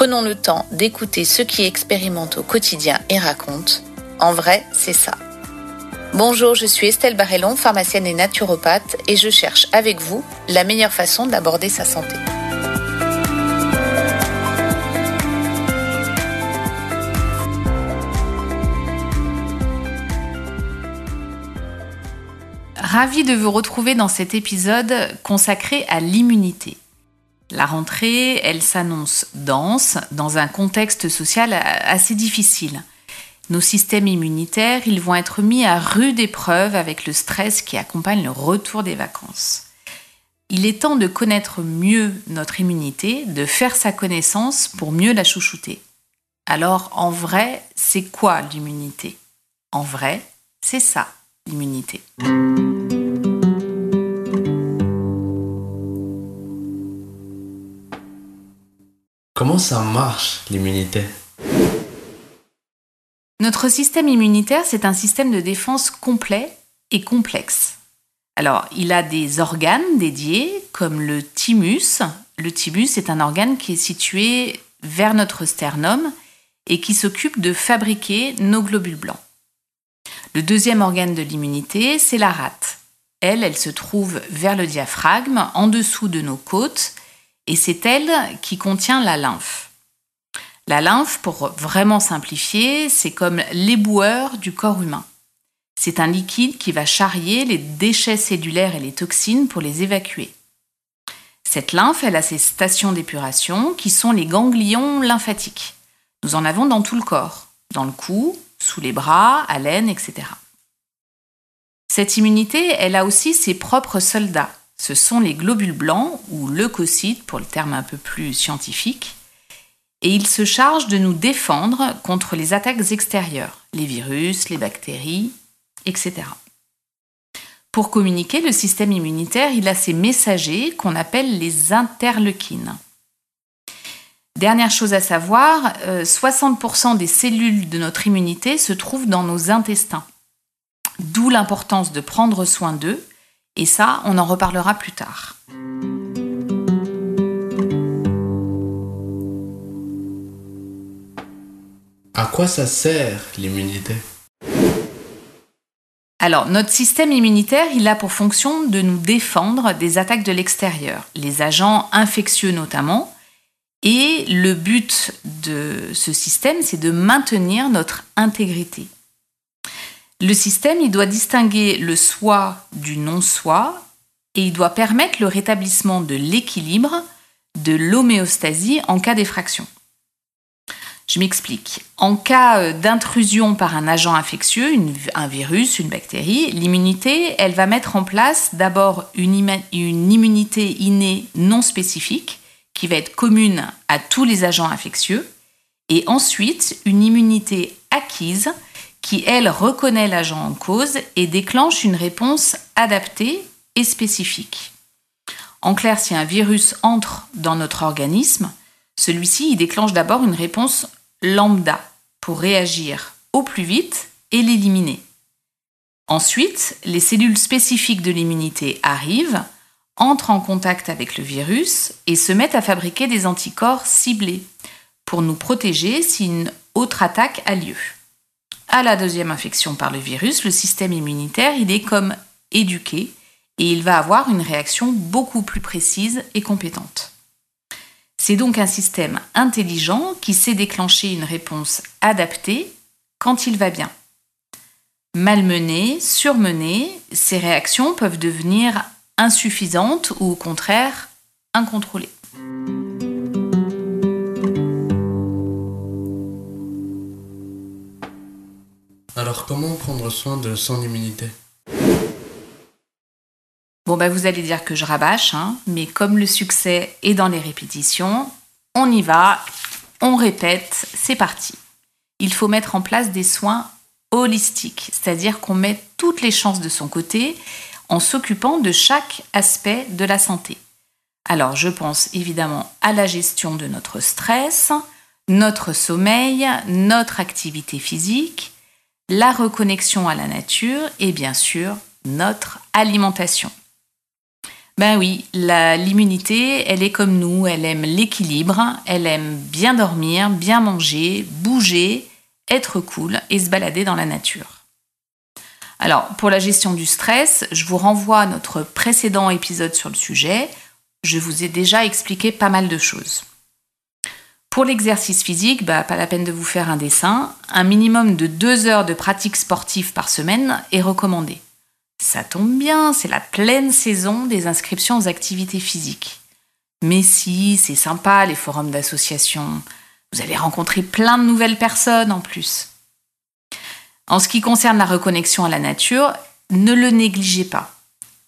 Prenons le temps d'écouter ceux qui expérimentent au quotidien et racontent. En vrai, c'est ça. Bonjour, je suis Estelle Barrellon, pharmacienne et naturopathe, et je cherche avec vous la meilleure façon d'aborder sa santé. Ravi de vous retrouver dans cet épisode consacré à l'immunité. La rentrée, elle s'annonce dense dans un contexte social assez difficile. Nos systèmes immunitaires, ils vont être mis à rude épreuve avec le stress qui accompagne le retour des vacances. Il est temps de connaître mieux notre immunité, de faire sa connaissance pour mieux la chouchouter. Alors, en vrai, c'est quoi l'immunité? En vrai, c'est ça, l'immunité. Comment ça marche l'immunité? Notre système immunitaire, c'est un système de défense complet et complexe. Alors, il a des organes dédiés comme le thymus. Le thymus est un organe qui est situé vers notre sternum et qui s'occupe de fabriquer nos globules blancs. Le deuxième organe de l'immunité, c'est la rate. Elle, elle se trouve vers le diaphragme, en dessous de nos côtes, et c'est elle qui contient la lymphe. La lymphe, pour vraiment simplifier, c'est comme l'éboueur du corps humain. C'est un liquide qui va charrier les déchets cellulaires et les toxines pour les évacuer. Cette lymphe, elle a ses stations d'épuration qui sont les ganglions lymphatiques. Nous en avons dans tout le corps, dans le cou, sous les bras, à l'aine, etc. Cette immunité, elle a aussi ses propres soldats ce sont les globules blancs, ou leucocytes pour le terme un peu plus scientifique, et ils se chargent de nous défendre contre les attaques extérieures, les virus, les bactéries, etc. Pour communiquer, le système immunitaire, il a ses messagers qu'on appelle les interleukines. Dernière chose à savoir, 60% euh, des cellules de notre immunité se trouvent dans nos intestins. D'où l'importance de prendre soin d'eux et ça, on en reparlera plus tard. À quoi ça sert l'immunité? Alors, notre système immunitaire, il a pour fonction de nous défendre des attaques de l'extérieur, les agents infectieux notamment. Et le but de ce système, c'est de maintenir notre intégrité. Le système, il doit distinguer le soi du non-soi et il doit permettre le rétablissement de l'équilibre, de l'homéostasie en cas d'effraction. Je m'explique. En cas euh, d'intrusion par un agent infectieux, un virus, une bactérie, l'immunité, elle va mettre en place d'abord une, une immunité innée non spécifique qui va être commune à tous les agents infectieux, et ensuite une immunité acquise qui, elle, reconnaît l'agent en cause et déclenche une réponse adaptée et spécifique. En clair, si un virus entre dans notre organisme, celui-ci déclenche d'abord une réponse lambda pour réagir au plus vite et l'éliminer. Ensuite, les cellules spécifiques de l'immunité arrivent, entrent en contact avec le virus et se mettent à fabriquer des anticorps ciblés pour nous protéger si une autre attaque a lieu à la deuxième infection par le virus, le système immunitaire, est comme éduqué et il va avoir une réaction beaucoup plus précise et compétente. C'est donc un système intelligent qui sait déclencher une réponse adaptée quand il va bien. Malmené, surmené, ces réactions peuvent devenir insuffisantes ou au contraire incontrôlées. Alors comment prendre soin de son immunité? Bon, bah, vous allez dire que je rabâche, hein, mais comme le succès est dans les répétitions, on y va on répète, c'est parti. Il faut mettre en place des soins holistiques, c'est-à-dire qu'on met toutes les chances de son côté en s'occupant de chaque aspect de la santé. Alors je pense évidemment à la gestion de notre stress, notre sommeil, notre activité physique, la reconnexion à la nature et bien sûr notre alimentation. Ben oui, l'immunité, elle est comme nous, elle aime l'équilibre, elle aime bien dormir, bien manger, bouger, être cool et se balader dans la nature. Alors, pour la gestion du stress, je vous renvoie à notre précédent épisode sur le sujet. Je vous ai déjà expliqué pas mal de choses. Pour l'exercice physique, bah, pas la peine de vous faire un dessin. Un minimum de deux heures de pratique sportive par semaine est recommandé. Ça tombe bien, c'est la pleine saison des inscriptions aux activités physiques. Mais si, c'est sympa les forums d'association. Vous allez rencontrer plein de nouvelles personnes en plus. En ce qui concerne la reconnexion à la nature, ne le négligez pas.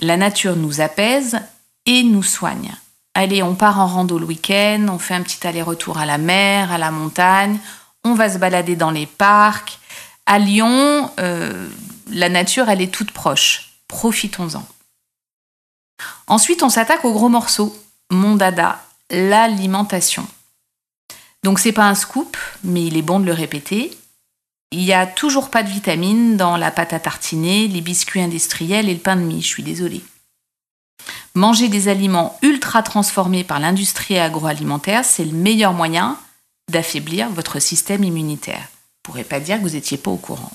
La nature nous apaise et nous soigne. Allez, on part en rando le week-end, on fait un petit aller-retour à la mer, à la montagne, on va se balader dans les parcs. À Lyon, euh, la nature, elle est toute proche. Profitons-en. Ensuite, on s'attaque au gros morceau, mon dada, l'alimentation. Donc c'est pas un scoop, mais il est bon de le répéter. Il n'y a toujours pas de vitamines dans la pâte à tartiner, les biscuits industriels et le pain de mie, je suis désolée. Manger des aliments ultra transformés par l'industrie agroalimentaire, c'est le meilleur moyen d'affaiblir votre système immunitaire. Vous ne pas dire que vous n'étiez pas au courant.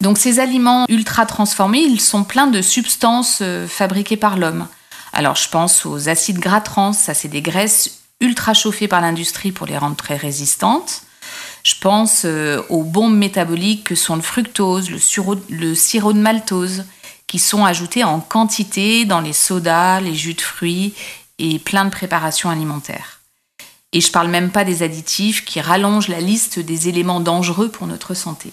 Donc ces aliments ultra transformés, ils sont pleins de substances euh, fabriquées par l'homme. Alors je pense aux acides gras trans, ça c'est des graisses ultra chauffées par l'industrie pour les rendre très résistantes. Je pense euh, aux bombes métaboliques que sont le fructose, le, le sirop de maltose, qui sont ajoutés en quantité dans les sodas, les jus de fruits et plein de préparations alimentaires. Et je ne parle même pas des additifs qui rallongent la liste des éléments dangereux pour notre santé.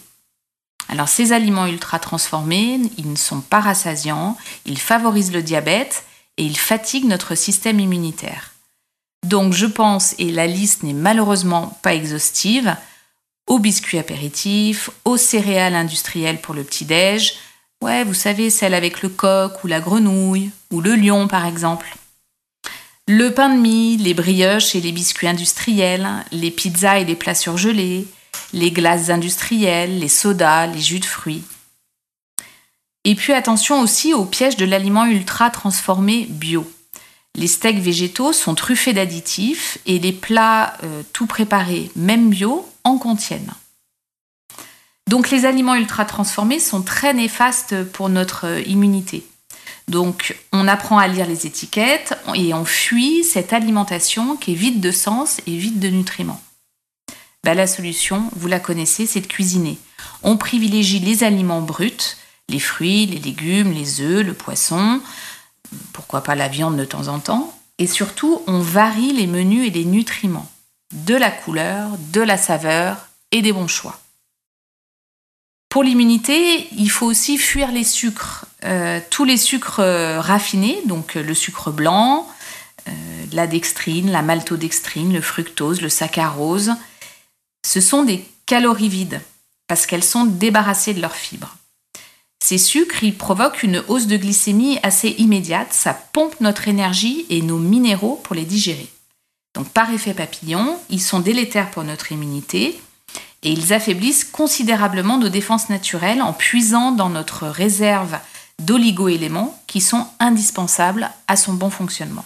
Alors ces aliments ultra transformés, ils ne sont pas rassasiants, ils favorisent le diabète et ils fatiguent notre système immunitaire. Donc je pense, et la liste n'est malheureusement pas exhaustive, aux biscuits apéritifs, aux céréales industrielles pour le petit-déj, ouais, vous savez, celle avec le coq ou la grenouille, ou le lion par exemple. Le pain de mie, les brioches et les biscuits industriels, les pizzas et les plats surgelés, les glaces industrielles, les sodas, les jus de fruits. Et puis attention aussi au piège de l'aliment ultra transformé bio. Les steaks végétaux sont truffés d'additifs et les plats euh, tout préparés, même bio, en contiennent. Donc les aliments ultra transformés sont très néfastes pour notre euh, immunité. Donc on apprend à lire les étiquettes et on fuit cette alimentation qui est vide de sens et vide de nutriments. Bah, la solution, vous la connaissez, c'est de cuisiner. On privilégie les aliments bruts, les fruits, les légumes, les œufs, le poisson, pourquoi pas la viande de temps en temps, et surtout on varie les menus et les nutriments, de la couleur, de la saveur et des bons choix. Pour l'immunité, il faut aussi fuir les sucres, euh, tous les sucres euh, raffinés, donc euh, le sucre blanc, la dextrine, la maltodextrine, le fructose, le saccharose, ce sont des calories vides parce qu'elles sont débarrassées de leurs fibres. Ces sucres, provoquent une hausse de glycémie assez immédiate, ça pompe notre énergie et nos minéraux pour les digérer. Donc par effet papillon, ils sont délétères pour notre immunité et ils affaiblissent considérablement nos défenses naturelles en puisant dans notre réserve d'oligo-éléments qui sont indispensables à son bon fonctionnement.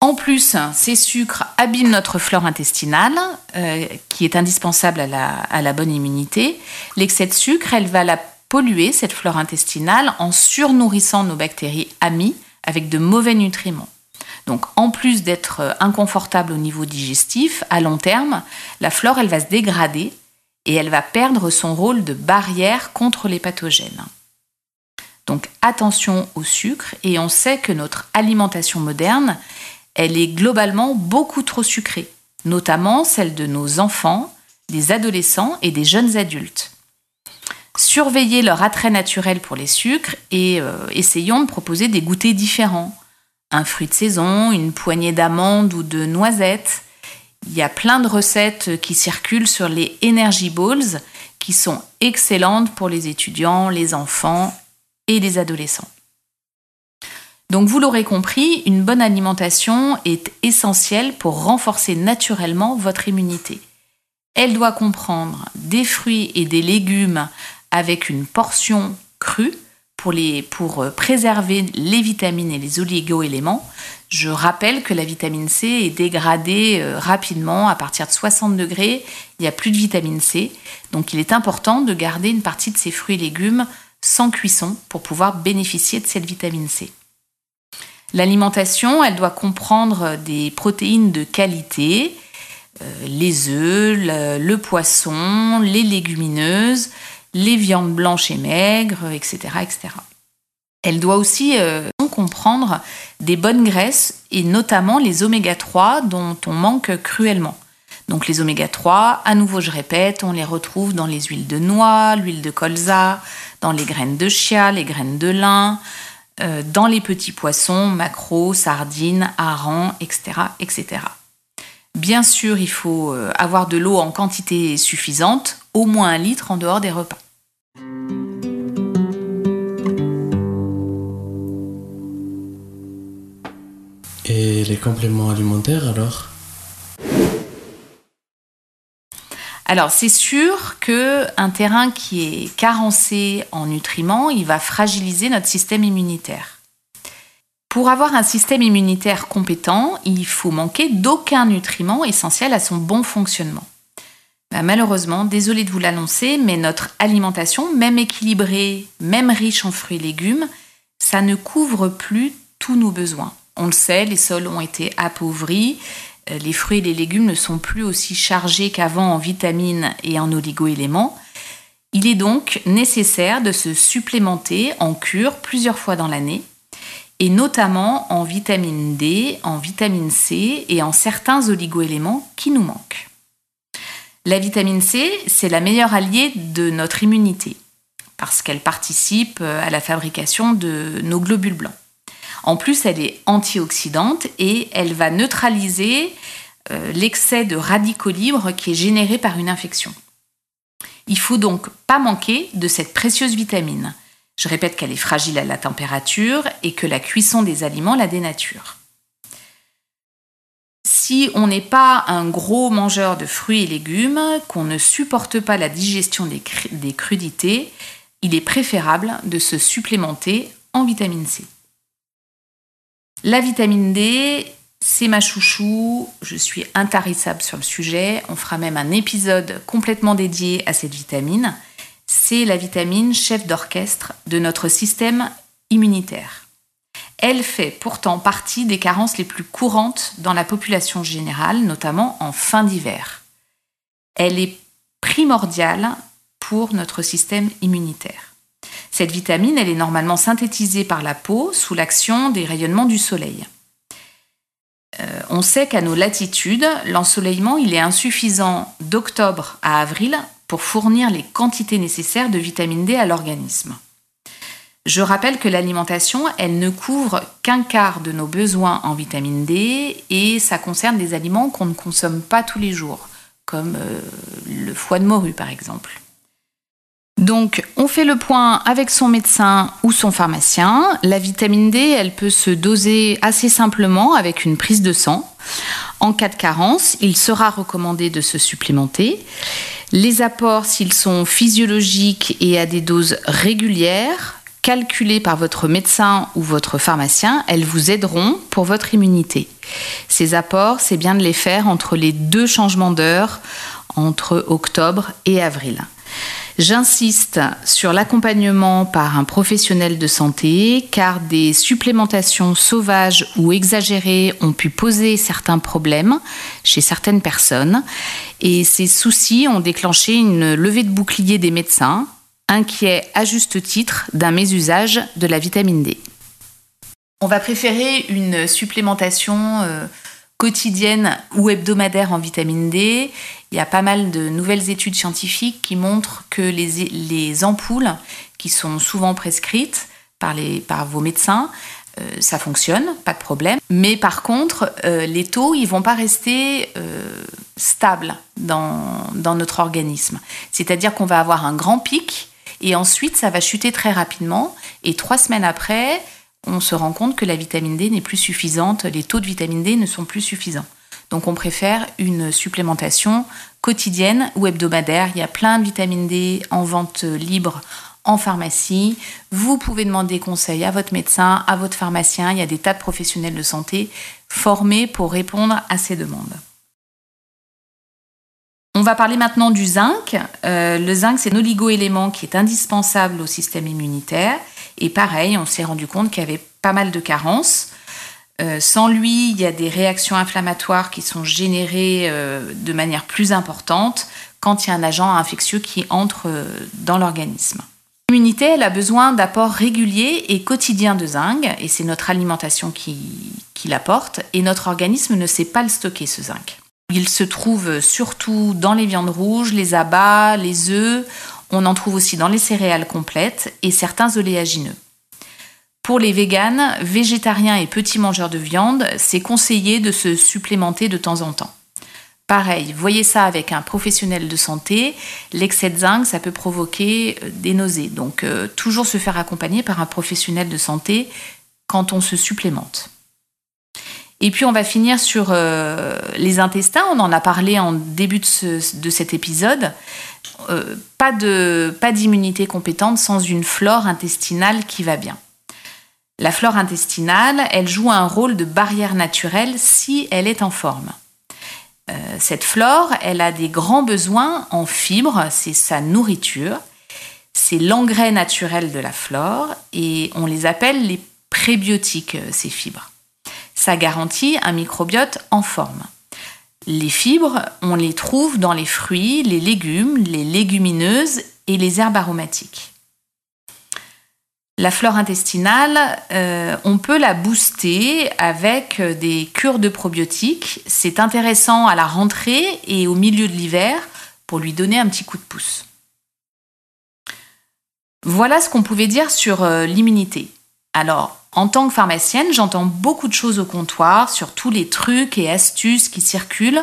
En plus, ces sucres abîment notre flore intestinale, euh, qui est indispensable à la, bonne immunité. L'excès de sucre, elle va la polluer, cette flore intestinale, en surnourrissant nos bactéries amies avec de mauvais nutriments. Donc, en plus d'être inconfortable au niveau digestif, à long terme, la flore, elle va se dégrader et elle va perdre son rôle de barrière contre les pathogènes. Donc, attention au sucre et on sait que notre alimentation moderne, elle est globalement beaucoup trop sucrée, notamment celle de nos enfants, des adolescents et des jeunes adultes. Surveillez leur attrait naturel pour les sucres et euh, essayons de proposer des goûters différents. Un fruit de saison, une poignée d'amandes ou de noisettes. Il y a plein de recettes qui circulent sur les Energy Balls qui sont excellentes pour les étudiants, les enfants et les adolescents. Donc vous l'aurez compris, une bonne alimentation est essentielle pour renforcer naturellement votre immunité. Elle doit comprendre des fruits et des légumes avec une portion crue pour, pour préserver les vitamines et les oligo-éléments. Je rappelle que la vitamine C est dégradée euh, rapidement à partir de 60 degrés. Il n'y a plus de vitamine C. Donc il est important de garder une partie de ces fruits et légumes sans cuisson pour pouvoir bénéficier de cette vitamine C. L'alimentation, elle doit comprendre des protéines de qualité, euh, les œufs, le, poisson, les légumineuses, les viandes blanches et maigres, etc. etc. Elle doit aussi euh, comprendre des bonnes graisses et notamment les oméga 3 dont on manque cruellement. Donc les oméga 3, à nouveau je répète, on les retrouve dans les huiles de noix, l'huile de colza, dans les graines de chia, les graines de lin, euh, dans les petits poissons, maquereaux, sardines, harengs, etc., etc. Bien sûr, il faut euh, avoir de l'eau en quantité suffisante, au moins un litre en dehors des repas. Et les compléments alimentaires alors? Alors c'est sûr que un terrain qui est carencé en nutriments, il va fragiliser notre système immunitaire. Pour avoir un système immunitaire compétent, il faut manquer d'aucun nutriment essentiel à son bon fonctionnement. Bah, malheureusement, désolé de vous l'annoncer, mais notre alimentation, même équilibrée, même riche en fruits et légumes, ça ne couvre plus tous nos besoins. On le sait, les sols ont été appauvris, euh, les fruits et les légumes ne sont plus aussi chargés qu'avant en vitamines et en oligo-éléments. Il est donc nécessaire de se supplémenter en cure plusieurs fois dans l'année, et notamment en vitamine D, en vitamine C et en certains oligo-éléments qui nous manquent. La vitamine C, c'est la meilleure alliée de notre immunité, parce qu'elle participe euh, à la fabrication de nos globules blancs. En plus, elle est antioxydante et elle va neutraliser euh, l'excès de radicaux libres qui est généré par une infection. Il faut donc pas manquer de cette précieuse vitamine. Je répète qu'elle est fragile à la température et que la cuisson des aliments la dénature. Si on n'est pas un gros mangeur de fruits et légumes, qu'on ne supporte pas la digestion des, des crudités, il est préférable de se supplémenter en vitamine C. La vitamine D, c'est ma chouchou, je suis intarissable sur le sujet, on fera même un épisode complètement dédié à cette vitamine. C'est la vitamine chef d'orchestre de notre système immunitaire. Elle fait pourtant partie des carences les plus courantes dans la population générale, notamment en fin d'hiver. Elle est primordiale pour notre système immunitaire. Cette vitamine, elle est normalement synthétisée par la peau sous l'action des rayonnements du soleil. Euh, on sait qu'à nos latitudes, l'ensoleillement il est insuffisant d'octobre à avril pour fournir les quantités nécessaires de vitamine D à l'organisme. Je rappelle que l'alimentation, elle ne couvre qu'un quart de nos besoins en vitamine D et ça concerne des aliments qu'on ne consomme pas tous les jours, comme euh, le foie de morue par exemple. Donc, on fait le point avec son médecin ou son pharmacien. La vitamine D, elle peut se doser assez simplement avec une prise de sang. En cas de carence, il sera recommandé de se supplémenter. Les apports, s'ils sont physiologiques et à des doses régulières, calculées par votre médecin ou votre pharmacien, elles vous aideront pour votre immunité. Ces apports, c'est bien de les faire entre les deux changements d'heure, entre octobre et avril. J'insiste sur l'accompagnement par un professionnel de santé car des supplémentations sauvages ou exagérées ont pu poser certains problèmes chez certaines personnes et ces soucis ont déclenché une levée de bouclier des médecins inquiets à juste titre d'un mésusage de la vitamine D. On va préférer une supplémentation euh, quotidienne ou hebdomadaire en vitamine D. Il y a pas mal de nouvelles études scientifiques qui montrent que les, ampoules qui sont souvent prescrites par, vos médecins euh, ça fonctionne, pas de problème. Mais par contre, euh, les taux, ils vont pas rester euh, stables dans, dans notre organisme. C'est-à-dire qu'on va avoir un grand pic et ensuite ça va chuter très rapidement. Et trois semaines après, on se rend compte que la vitamine D n'est plus suffisante, les taux de vitamine D ne sont plus suffisants. Donc on préfère une supplémentation quotidienne ou hebdomadaire. Il y a plein de vitamine D en vente libre en pharmacie. Vous pouvez demander conseil à votre médecin, à votre pharmacien. Il y a des tas de professionnels de santé formés pour répondre à ces demandes. On va parler maintenant du zinc. Euh, le zinc, c'est un oligo-élément qui est indispensable au système immunitaire. Et pareil, on s'est rendu compte qu'il y avait pas mal de carences. Euh, sans lui, il y a des réactions inflammatoires qui sont générées euh, de manière plus importante quand il y a un agent infectieux qui entre dans l'organisme. L'immunité, elle a besoin d'apports réguliers et quotidiens de zinc, et c'est notre alimentation qui, qui l'apporte, et notre organisme ne sait pas le stocker, ce zinc. Il se trouve surtout dans les viandes rouges, les abats, les œufs, on en trouve aussi dans les céréales complètes et certains oléagineux. Pour les véganes, végétariens et petits mangeurs de viande, c'est conseillé de se supplémenter de temps en temps. Pareil, voyez ça avec un professionnel de santé. L'excès de zinc, ça peut provoquer euh, des nausées. Donc, euh, toujours se faire accompagner par un professionnel de santé quand on se supplémente. Et puis, on va finir sur euh, les intestins. On en a parlé en début de, cet épisode. Pas d'immunité compétente sans une flore intestinale qui va bien. La flore intestinale, elle joue un rôle de barrière naturelle si elle est en forme. Euh, cette flore, elle a des grands besoins en fibres, c'est sa nourriture, c'est l'engrais naturel de la flore et on les appelle les prébiotiques, euh, ces fibres. Ça garantit un microbiote en forme. Les fibres, on les trouve dans les fruits, les légumes, les légumineuses et les herbes aromatiques. La flore intestinale, euh, on peut la booster avec des cures de probiotiques. C'est intéressant à la rentrée et au milieu de l'hiver pour lui donner un petit coup de pouce. Voilà ce qu'on pouvait dire sur euh, l'immunité. Alors, en tant que pharmacienne, j'entends beaucoup de choses au comptoir sur tous les trucs et astuces qui circulent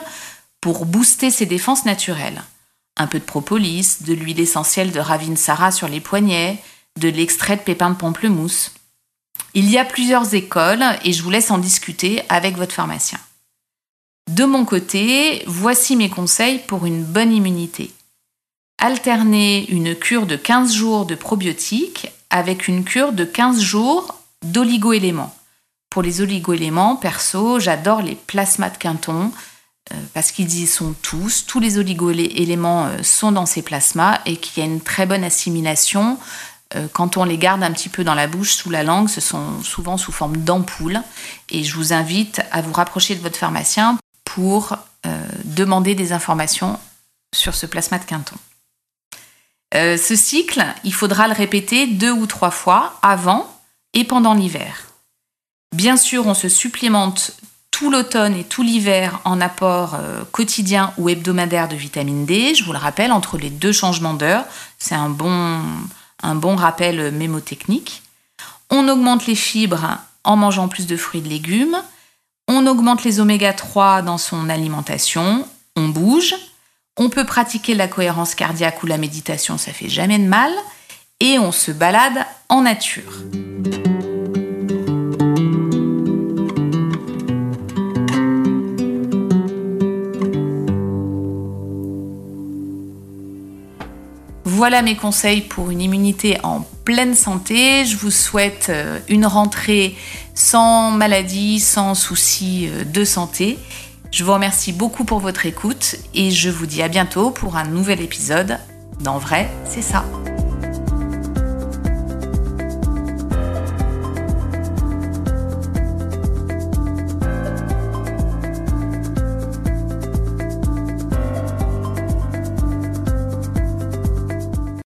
pour booster ses défenses naturelles. Un peu de propolis, de l'huile essentielle de Ravinsara sur les poignets, de l'extrait de pépins de pamplemousse. Il y a plusieurs écoles et je vous laisse en discuter avec votre pharmacien. De mon côté, voici mes conseils pour une bonne immunité. Alternez une cure de 15 jours de probiotiques avec une cure de 15 jours d'oligo-éléments. Pour les oligo-éléments, perso, j'adore les plasmas de Quinton euh, parce qu'ils y sont tous. Tous les oligo-éléments euh, sont dans ces plasmas et qu'il y a une très bonne assimilation euh, quand on les garde un petit peu dans la bouche, sous la langue, ce sont souvent sous forme d'ampoules. Et je vous invite à vous rapprocher de votre pharmacien pour demander des informations sur ce plasma de Quinton. Euh, ce cycle, il faudra le répéter deux ou trois fois avant et pendant l'hiver. Bien sûr, on se supplémente tout l'automne et tout l'hiver en apport quotidien ou hebdomadaire de vitamine D. Je vous le rappelle, entre les deux changements d'heure, c'est un bon, un bon rappel mémotechnique. On augmente les fibres en mangeant plus de fruits et de légumes. On augmente les oméga 3 dans son alimentation. On bouge. On peut pratiquer la cohérence cardiaque ou la méditation, ça fait jamais de mal. Et on se balade en nature. Voilà mes conseils pour une immunité en pleine santé. Je vous souhaite euh, une rentrée sans maladie, sans soucis euh, de santé. Je vous remercie beaucoup pour votre écoute et je vous dis à bientôt pour un nouvel épisode. Dans vrai, c'est ça.